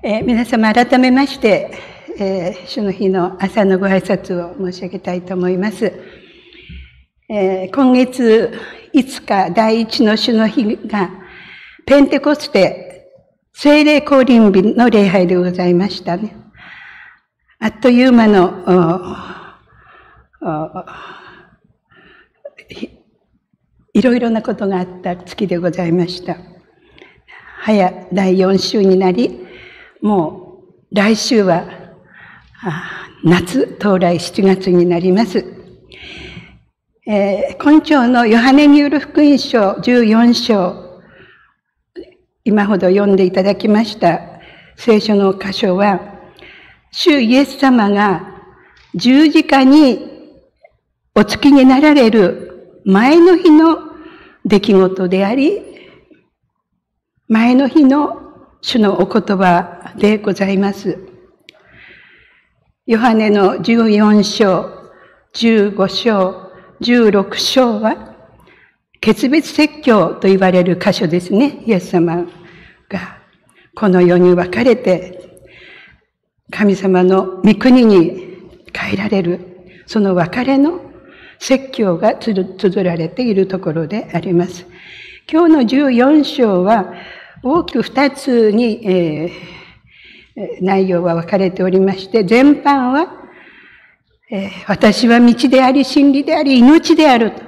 えー、皆様改めまして、えー、主の日の朝のご挨拶を申し上げたいと思います。えー、今月5日第一の主の日がペンテコステ聖霊降臨日の礼拝でございましたね。あっという間のいろいろなことがあった月でございました。早第4週になり、もう来週は夏到来7月になります。えー、今朝のヨハネによる福音書14章、今ほど読んでいただきました聖書の箇所は、主イエス様が十字架にお付きになられる前の日の出来事であり、前の日の主のお言葉でございます。ヨハネの14章、15章、16章は、決別説教と言われる箇所ですね。イエス様がこの世に分かれて、神様の御国に帰られる、その別れの説教が綴られているところであります。今日の14章は、大きく二つに、えー、内容は分かれておりまして、全般は、えー、私は道であり、真理であり、命であると。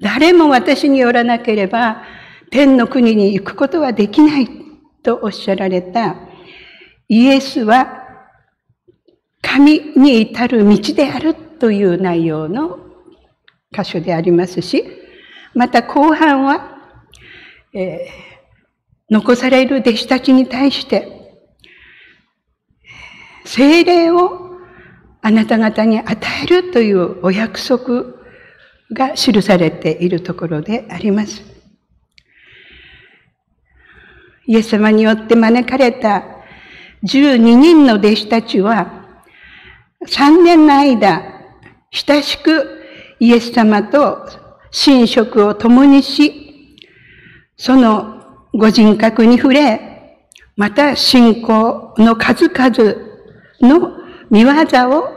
誰も私によらなければ、天の国に行くことはできないとおっしゃられたイエスは神に至る道であるという内容の箇所でありますし、また後半は、えー残される弟子たちに対して、精霊をあなた方に与えるというお約束が記されているところであります。イエス様によって招かれた12人の弟子たちは、3年の間、親しくイエス様と寝食を共にし、そのご人格に触れ、また信仰の数々の見業を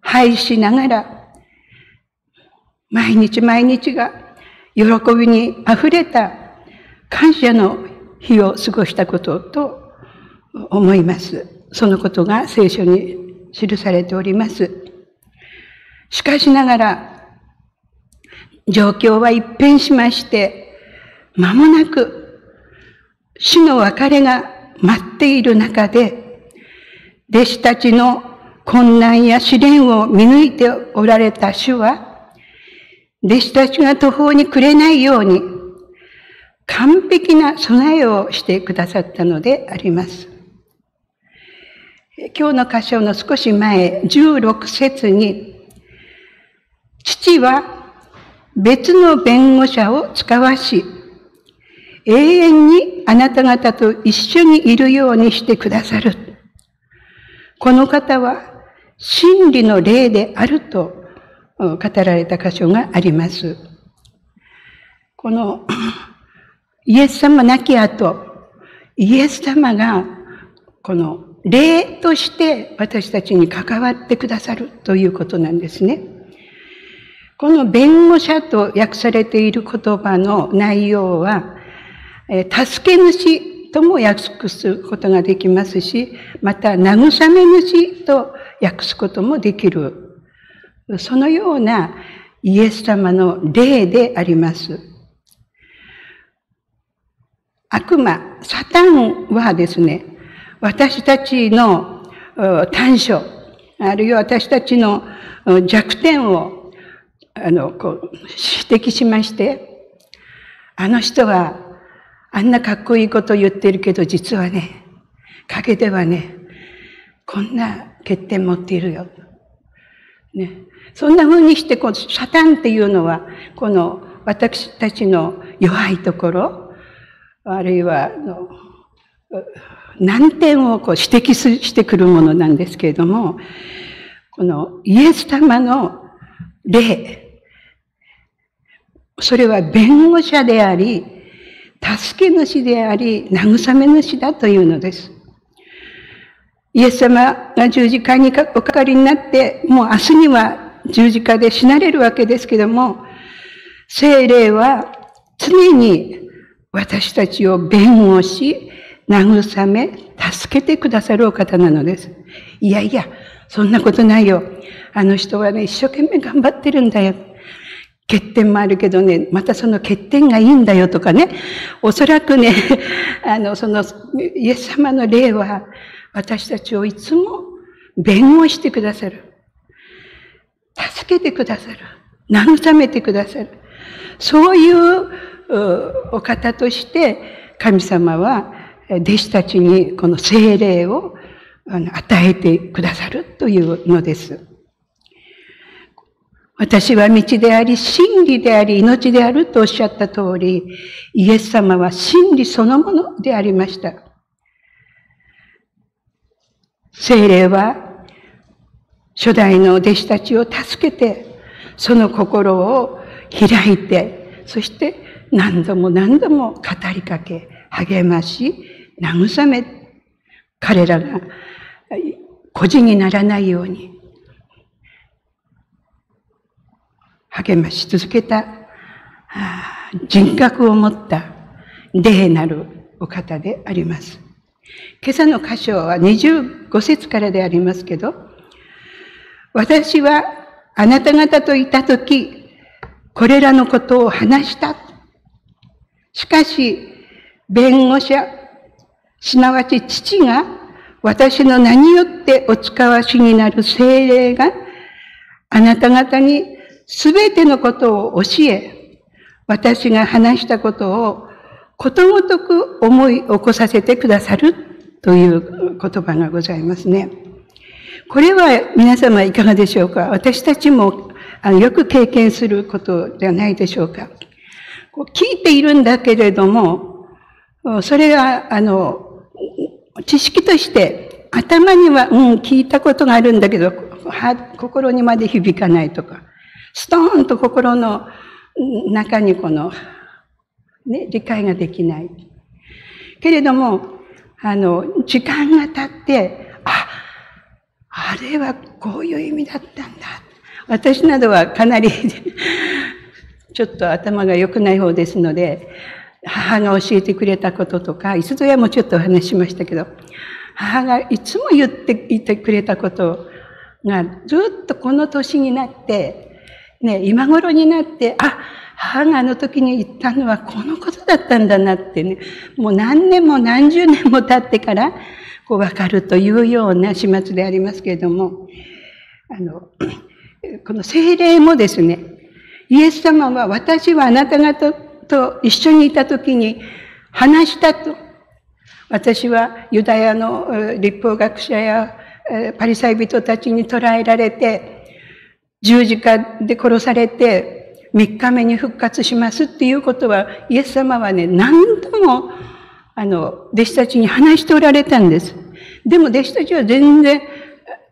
拝しながら、毎日毎日が喜びに溢れた感謝の日を過ごしたことと思います。そのことが聖書に記されております。しかしながら、状況は一変しまして、間もなく死の別れが待っている中で、弟子たちの困難や試練を見抜いておられた主は、弟子たちが途方に暮れないように、完璧な備えをしてくださったのであります。今日の箇所の少し前、16節に、父は別の弁護者を使わし、永遠にあなた方と一緒にいるようにしてくださる。この方は真理の霊であると語られた箇所があります。この イエス様亡き後、イエス様がこの霊として私たちに関わってくださるということなんですね。この弁護者と訳されている言葉の内容は、助け主とも訳すことができますし、また慰め主と訳すこともできる。そのようなイエス様の霊であります。悪魔、サタンはですね、私たちの短所、あるいは私たちの弱点をあのこう指摘しまして、あの人はあんなかっこいいこと言ってるけど、実はね、陰ではね、こんな欠点持っているよ。ね。そんな風にして、このサタンっていうのは、この私たちの弱いところ、あるいは、の難点をこう指摘してくるものなんですけれども、このイエス様の霊、それは弁護者であり、助け主であり、慰め主だというのです。イエス様が十字架におかかりになって、もう明日には十字架で死なれるわけですけども、精霊は常に私たちを弁護し、慰め、助けてくださるお方なのです。いやいや、そんなことないよ。あの人はね、一生懸命頑張ってるんだよ。欠点もあるけどね、またその欠点がいいんだよとかね、おそらくね、あの、その、イエス様の霊は、私たちをいつも弁護してくださる。助けてくださる。慰めてくださる。そういうお方として、神様は弟子たちにこの精霊を与えてくださるというのです。私は道であり、真理であり、命であるとおっしゃった通り、イエス様は真理そのものでありました。精霊は初代の弟子たちを助けて、その心を開いて、そして何度も何度も語りかけ、励まし、慰め、彼らが孤児にならないように、励まし続けた、人格を持った霊なるお方であります。今朝の箇所は25節からでありますけど、私はあなた方といたとき、これらのことを話した。しかし、弁護者、すなわち父が私の名によってお使わしになる精霊があなた方にすべてのことを教え、私が話したことをことごとく思い起こさせてくださるという言葉がございますね。これは皆様いかがでしょうか？私たちもよく経験することではないでしょうか？聞いているんだけれども、それが、あの、知識として頭には、うん、聞いたことがあるんだけど、心にまで響かないとか、ストーンと心の中にこの、ね、理解ができない。けれども、あの、時間が経って、あ、あれはこういう意味だったんだ。私などはかなり ちょっと頭が良くない方ですので、母が教えてくれたこととか、いつぞやもちょっとお話しましたけど、母がいつも言っていてくれたことがずっとこの年になって、ね、今頃になって、あ、母があの時に言ったのはこのことだったんだなってね、もう何年も何十年も経ってから、こう分かるというような始末でありますけれども、あの、この精霊もですね、イエス様は私はあなた方と一緒にいた時に話したと。私はユダヤの立法学者やパリサイ人たちに捕らえられて、十字架で殺されて、三日目に復活しますっていうことは、イエス様はね、何度も、あの、弟子たちに話しておられたんです。でも弟子たちは全然、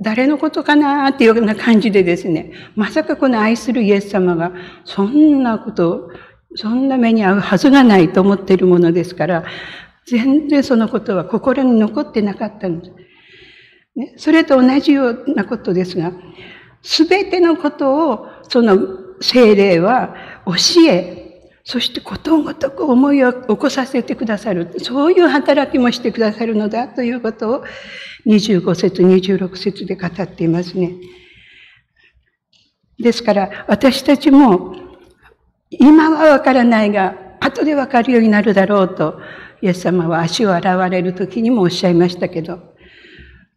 誰のことかなっていうような感じでですね、まさかこの愛するイエス様が、そんなこと、そんな目に遭うはずがないと思っているものですから、全然そのことは心に残ってなかったんです。ね、それと同じようなことですが、すべてのことを、その精霊は教え、そしてことごとく思いを起こさせてくださる。そういう働きもしてくださるのだということを25節、26節で語っていますね。ですから、私たちも、今はわからないが、後でわかるようになるだろうと、イエス様は足を洗われる時にもおっしゃいましたけど、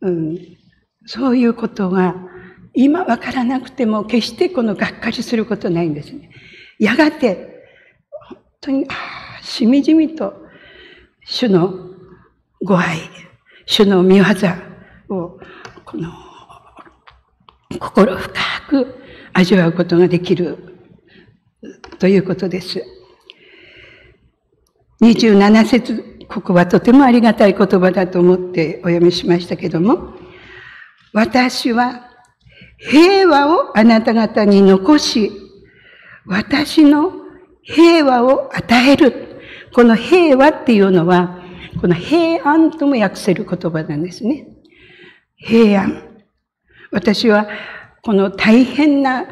うん、そういうことが今わからなくても決してこのがっかりすることないんですね。やがて、本当に、しみじみと、主のご愛、主の見業を、この、心深く味わうことができるということです。27節、ここはとてもありがたい言葉だと思ってお読みしましたけども、私は平和をあなた方に残し、私の平和を与える。この平和っていうのは、この平安とも訳せる言葉なんですね。平安。私はこの大変な、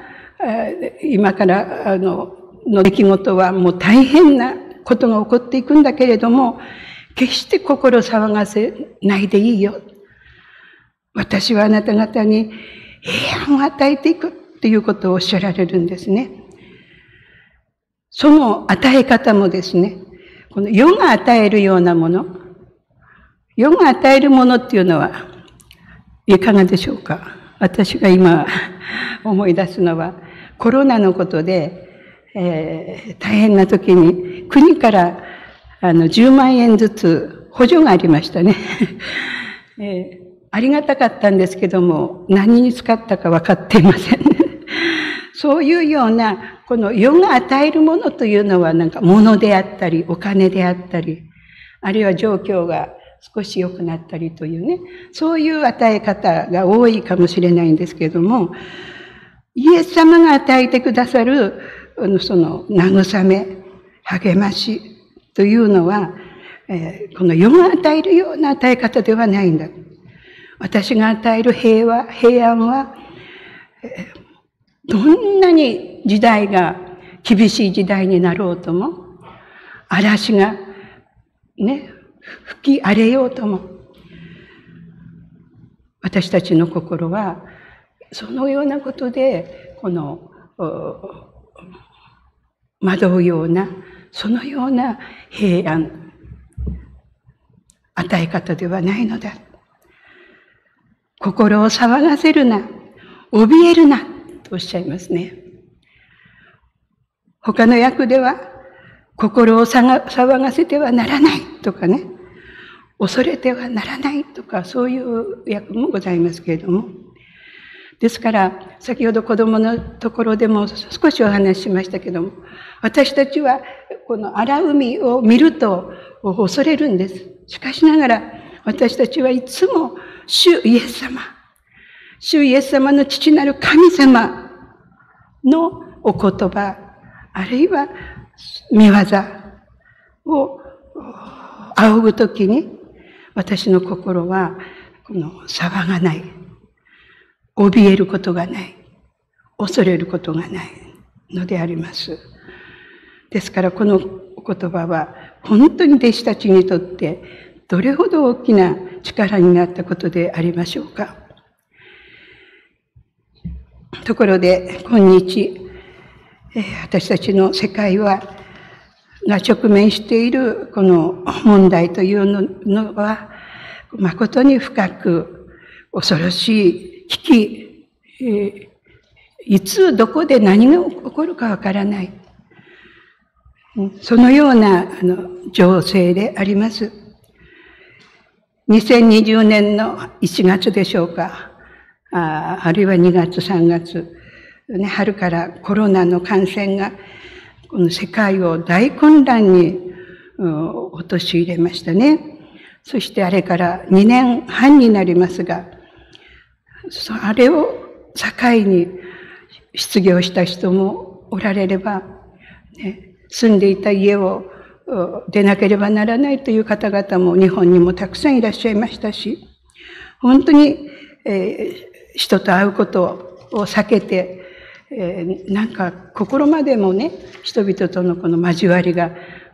今からあのの出来事はもう大変なことが起こっていくんだけれども、決して心騒がせないでいいよ。私はあなた方に平安を与えていくっていうことをおっしゃられるんですね。その与え方もですね、この世が与えるようなもの、世が与えるものっていうのは、いかがでしょうか？私が今思い出すのは、コロナのことで、えー、大変な時に国からあの10万円ずつ補助がありましたね。え、ありがたかったんですけども、何に使ったか分かっていません、そういうような、この世が与えるものというのはなんか物であったり、お金であったり、あるいは状況が少し良くなったりというね、そういう与え方が多いかもしれないんですけども、イエス様が与えてくださる、その慰め、励ましというのは、この世が与えるような与え方ではないんだ。私が与える平和、平安は、どんなに時代が厳しい時代になろうとも、嵐がね、吹き荒れようとも、私たちの心は、そのようなことで、この、惑うような、そのような平安、与え方ではないのだ。心を騒がせるな、怯えるな、とおっしゃいますね。他の訳では、心を騒がせてはならないとかね、恐れてはならないとか、そういう訳もございますけれども。ですから、先ほど子供のところでも少しお話ししましたけども、私たちはこの荒海を見ると恐れるんです。しかしながら、私たちはいつも主イエス様、主イエス様の父なる神様のお言葉、あるいは見業を仰ぐときに、私の心は、この騒がない。怯えることがない。恐れることがないのであります。ですからこのお言葉は本当に弟子たちにとってどれほど大きな力になったことでありましょうか？ところで、今日、私たちの世界は、が直面しているこの問題というのは、誠に深く恐ろしい危機、えいつどこで何が起こるかわからない。そのようなあの情勢であります。2020年の1月でしょうか。ああるいは2月、3月、ね、春からコロナの感染が、この世界を大混乱に陥れましたね。そしてあれから2年半になりますが、あれを境に失業した人もおられれば、ね、住んでいた家を出なければならないという方々も日本にもたくさんいらっしゃいましたし、本当に、えー人と会うことを避けて、えー、なんか心までもね、人々とのこの交わりが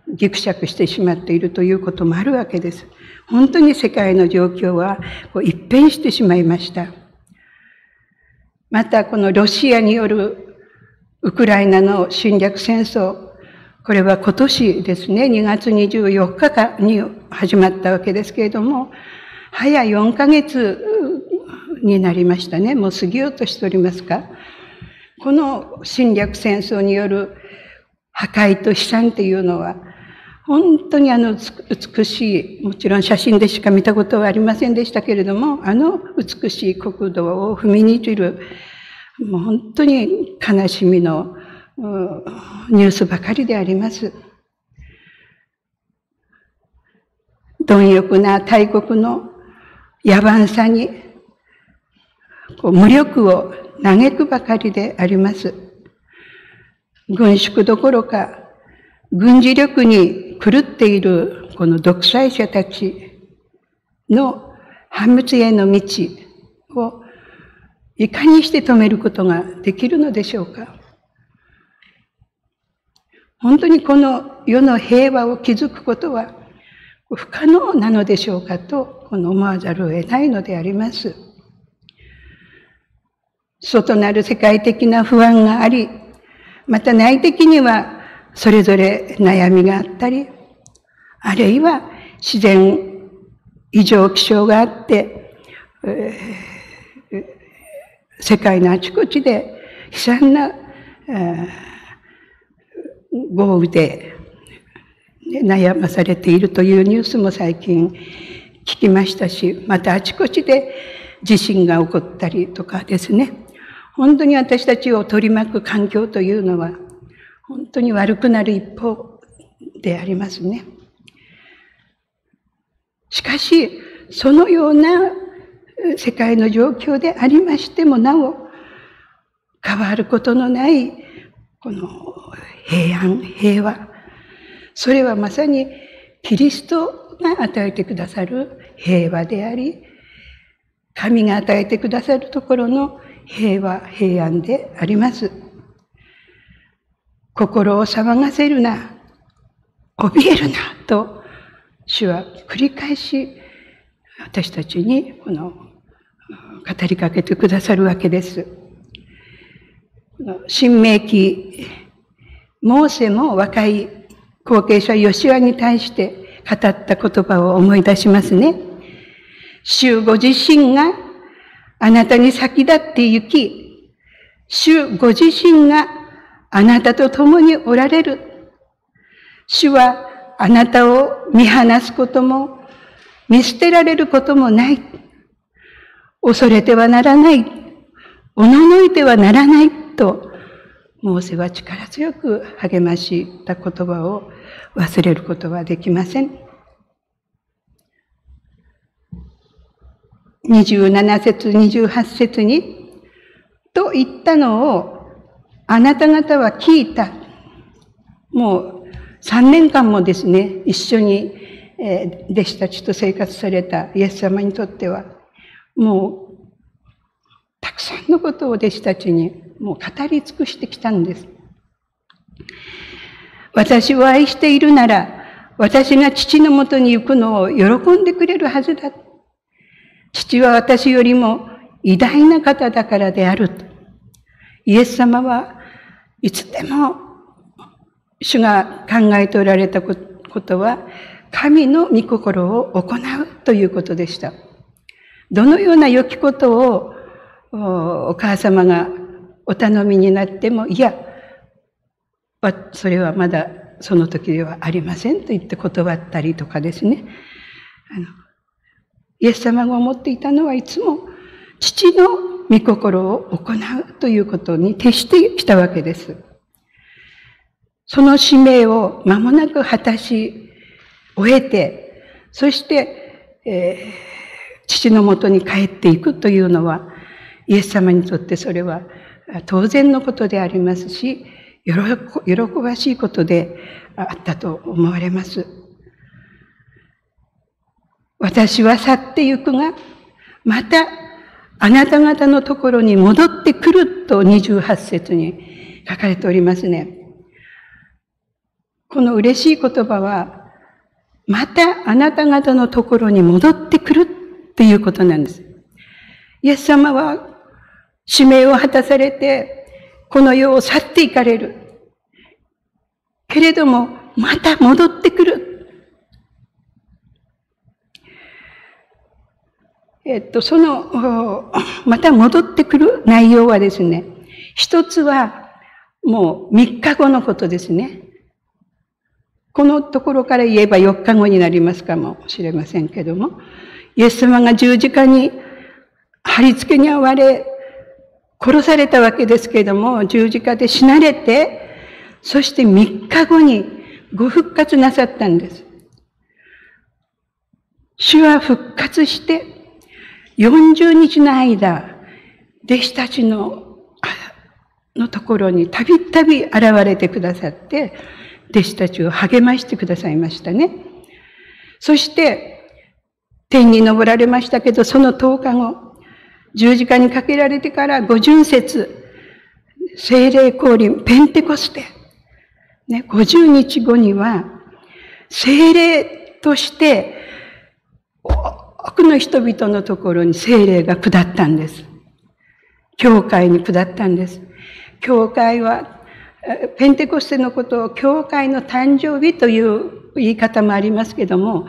ぎくしゃくしてしまっているということもあるわけです。本当に世界の状況はこう一変してしまいました。またこのロシアによるウクライナの侵略戦争、これは今年ですね、2月24日かに始まったわけですけれども、早4ヶ月になりましたね。もう過ぎようとしておりますか。この侵略戦争による破壊と悲惨っていうのは、本当にあの美しい、もちろん写真でしか見たことはありませんでしたけれども、あの美しい国土を踏みにじる、もう本当に悲しみのニュースばかりであります。貪欲な大国の野蛮さに無力を嘆くばかりであります。軍縮どころか、軍事力に狂っているこの独裁者たちの破滅への道、をいかにして止めることができるのでしょうか本当にこの世の平和を築くことは不可能なのでしょうかと思わざるを得ないのであります。外なる世界的な不安があり、また内的にはそれぞれ悩みがあったり、あるいは自然異常気象があって、世界のあちこちで悲惨な、えー、豪雨で悩まされているというニュースも最近聞きましたし、またあちこちで地震が起こったりとかですね。本当に私たちを取り巻く環境というのは、本当に悪くなる一方でありますね。しかし、そのような世界の状況でありましてもなお、変わることのない、この平安、平和。それはまさにキリストが与えてくださる平和であり、神が与えてくださるところの平和、平安であります。心を騒がせるな、怯えるな、と主は繰り返し私たちにこの語りかけてくださるわけです。新明記、モーセも若い後継者ヨシュアに対して語った言葉を思い出しますね。主ご自身があなたに先立って行き、主ご自身があなたと共におられる。主はあなたを見放すことも、見捨てられることもない。恐れてはならない。おののいてはならない。と、モーセは力強く励ました言葉を忘れることはできません。27節、28節に、と言ったのを、あなた方は聞いた。もう3年間もですね、一緒に、え弟子たちと生活されたイエス様にとっては、もう、たくさんのことを弟子たちにもう語り尽くしてきたんです。私を愛しているなら、私が父のもとに行くのを喜んでくれるはずだ。父は私よりも偉大な方だからであると。イエス様はいつでも主が考えておられたことは神の御心を行うということでした。どのような良きことをお母様がお頼みになっても、いや、それはまだその時ではありませんと言って断ったりとかですね。あのイエス様が思っていたのはいつも父の御心を行うということに徹してきたわけです。その使命を間もなく果たし終えて、そして、えー、父のもとに帰っていくというのは、イエス様にとってそれは当然のことでありますし、喜ばしいことであったと思われます。私は去ってゆくが、またあなた方のところに戻ってくると28節に書かれておりますね。この嬉しい言葉は、またあなた方のところに戻ってくるっていうことなんです。イエス様は使命を果たされて、この世を去っていかれる。けれども、また戻ってくる。えっと、その、また戻ってくる内容はですね、一つは、もう3日後のことですね。このところから言えば4日後になりますかもしれませんけども、イエス様が十字架に貼り付けに遭われ、殺されたわけですけれども、十字架で死なれて、そして3日後にご復活なさったんです。主は復活して、40日の間、弟子たちののところにたびたび現れてくださって、弟子たちを励ましてくださいましたね。そして、天に昇られましたけど、その10日後、十字架にかけられてから五巡節、精霊降臨、ペンテコステ。ね、50日後には、精霊として、多くの人々のところに精霊が下ったんです。教会に下ったんです。教会は、ペンテコステのことを教会の誕生日という言い方もありますけども、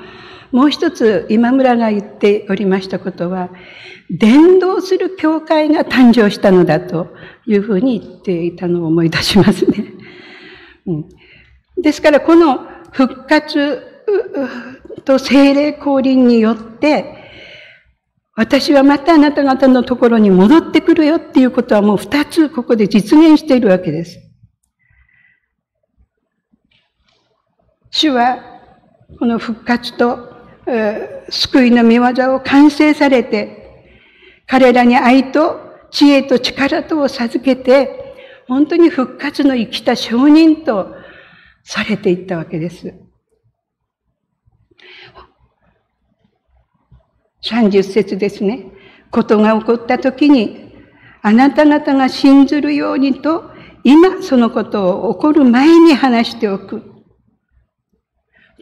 もう一つ今村が言っておりましたことは、伝道する教会が誕生したのだというふうに言っていたのを思い出しますね。ですからこの復活と精霊降臨によって、私はまたあなた方のところに戻ってくるよっていうことはもう二つここで実現しているわけです。主はこの復活と救いの見業を完成されて、彼らに愛と知恵と力とを授けて、本当に復活の生きた証人とされていったわけです。30節ですね。ことが起こった時に、あなた方が信ずるようにと、今そのことを起こる前に話しておく。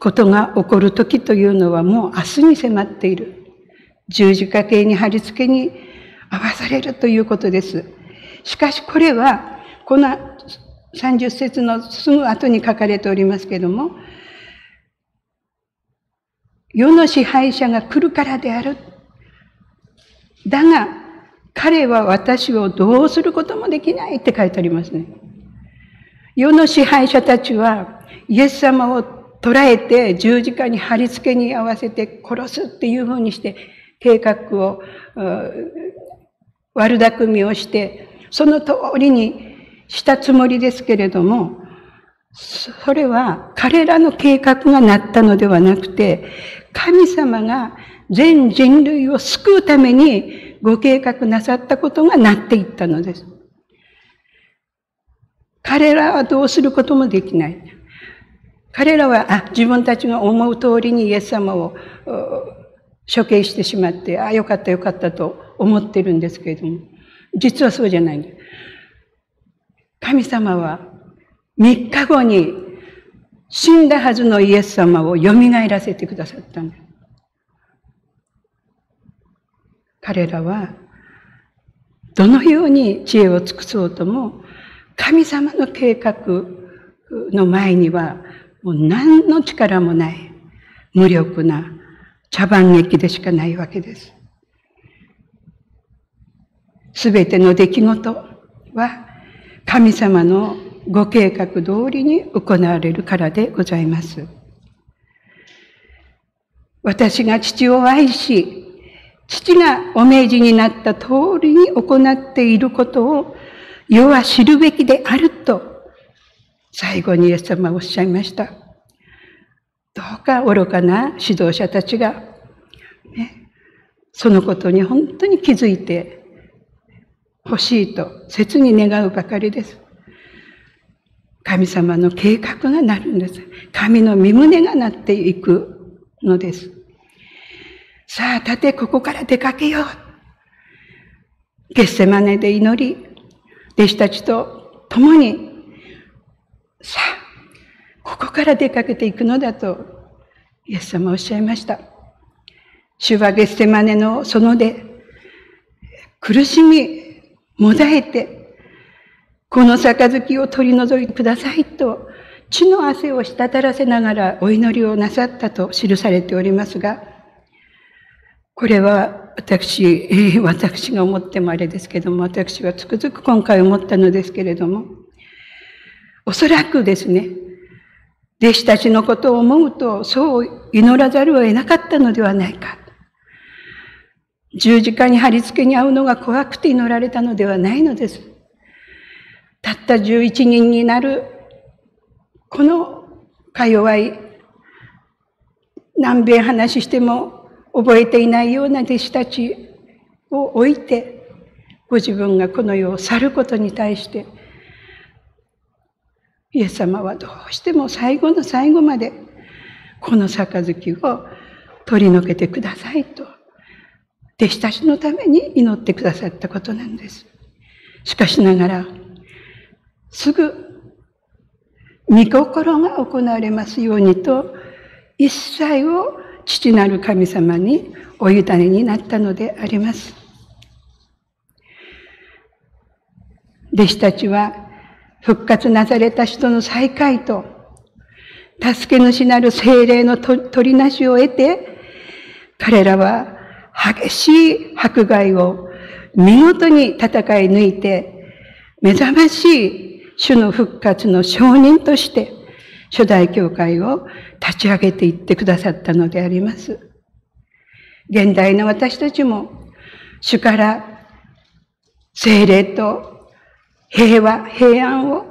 ことが起こる時というのはもう明日に迫っている。十字架形に貼り付けに合わされるということです。しかしこれは、この30節のすぐ後に書かれておりますけども、世の支配者が来るからである。だが、彼は私をどうすることもできないって書いてありますね。世の支配者たちは、イエス様を捕らえて十字架に貼り付けに合わせて殺すっていうふうにして計画を悪巧みをしてその通りにしたつもりですけれどもそれは彼らの計画がなったのではなくて神様が全人類を救うためにご計画なさったことがなっていったのです。彼らはどうすることもできない。彼らは、あ、自分たちが思う通りにイエス様を処刑してしまって、あ、よかったよかったと思ってるんですけれども、実はそうじゃないんです。神様は3日後に死んだはずのイエス様を蘇らせてくださったんです。彼らはどのように知恵を尽くそうとも神様の計画の前にはもう何の力もない、無力な茶番劇でしかないわけです。すべての出来事は神様のご計画通りに行われるからでございます。私が父を愛し、父がお命じになった通りに行っていることを世は知るべきであると最後にイエス様はおっしゃいました。どうか愚かな指導者たちが、ね、そのことに本当に気づいてほしいと切に願うばかりです。神様の計画がなるんです。神の身胸がなっていくのです。さあ、立て、ここから出かけよう。ゲッセマネで祈り、弟子たちと共にさあ、ここから出かけていくのだと、イエス様おっしゃいました。主はゲステマネの園で、苦しみ、もだえて、この杯を取り除いてくださいと、血の汗を滴らせながらお祈りをなさったと記されておりますが、これは私、私が思ってもあれですけども、私はつくづく今回思ったのですけれども、おそらくですね、弟子たちのことを思うと、そう祈らざるを得なかったのではないか。十字架に貼り付けに遭うのが怖くて祈られたのではないのです。たった11人になる、このか弱い、何遍話しても覚えていないような弟子たちを置いて、ご自分がこの世を去ることに対して、イエス様はどうしても最後の最後までこの杯を取り除けてくださいと弟子たちのために祈ってくださったことなんです。しかしながら、すぐ、御心が行われますようにと、一切を父なる神様にお委ねになったのであります。弟子たちは復活なされた人の再会と、助け主なる精霊の取りなしを得て、彼らは激しい迫害を見事に戦い抜いて、目覚ましい主の復活の証人として、初代教会を立ち上げていってくださったのであります。現代の私たちも、主から精霊と平和、平安を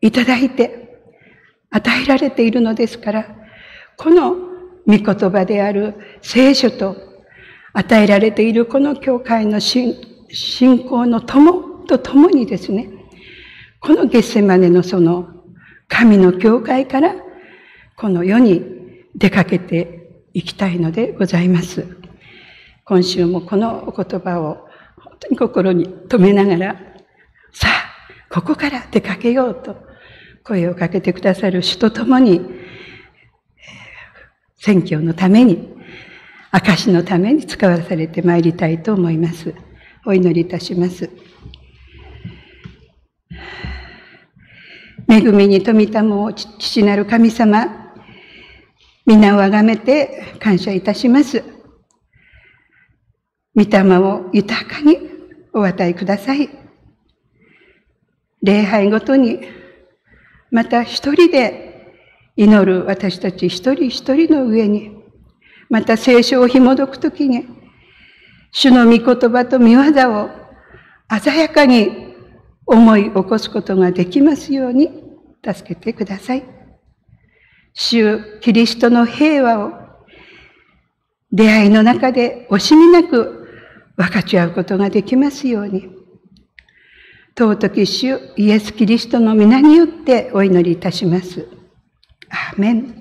いただいて与えられているのですから、この御言葉である聖書と与えられているこの教会の信仰の友と共にですね、このゲッセマネのその神の教会からこの世に出かけていきたいのでございます。今週もこのお言葉を本当に心に留めながら、さあ、ここから出かけようと声をかけてくださる主と共に、選挙のために、証のために使わされてまいりたいと思います。お祈りいたします。恵みに富みたも父なる神様、皆をあがめて感謝いたします。御霊を豊かにお与えください。礼拝ごとに、また一人で祈る私たち一人一人の上に、また聖書を紐解くときに、主の御言葉と御業を鮮やかに思い起こすことができますように助けてください。主キリストの平和を出会いの中で惜しみなく分かち合うことができますように。尊き主イエス・キリストの皆によってお祈りいたします。アーメン。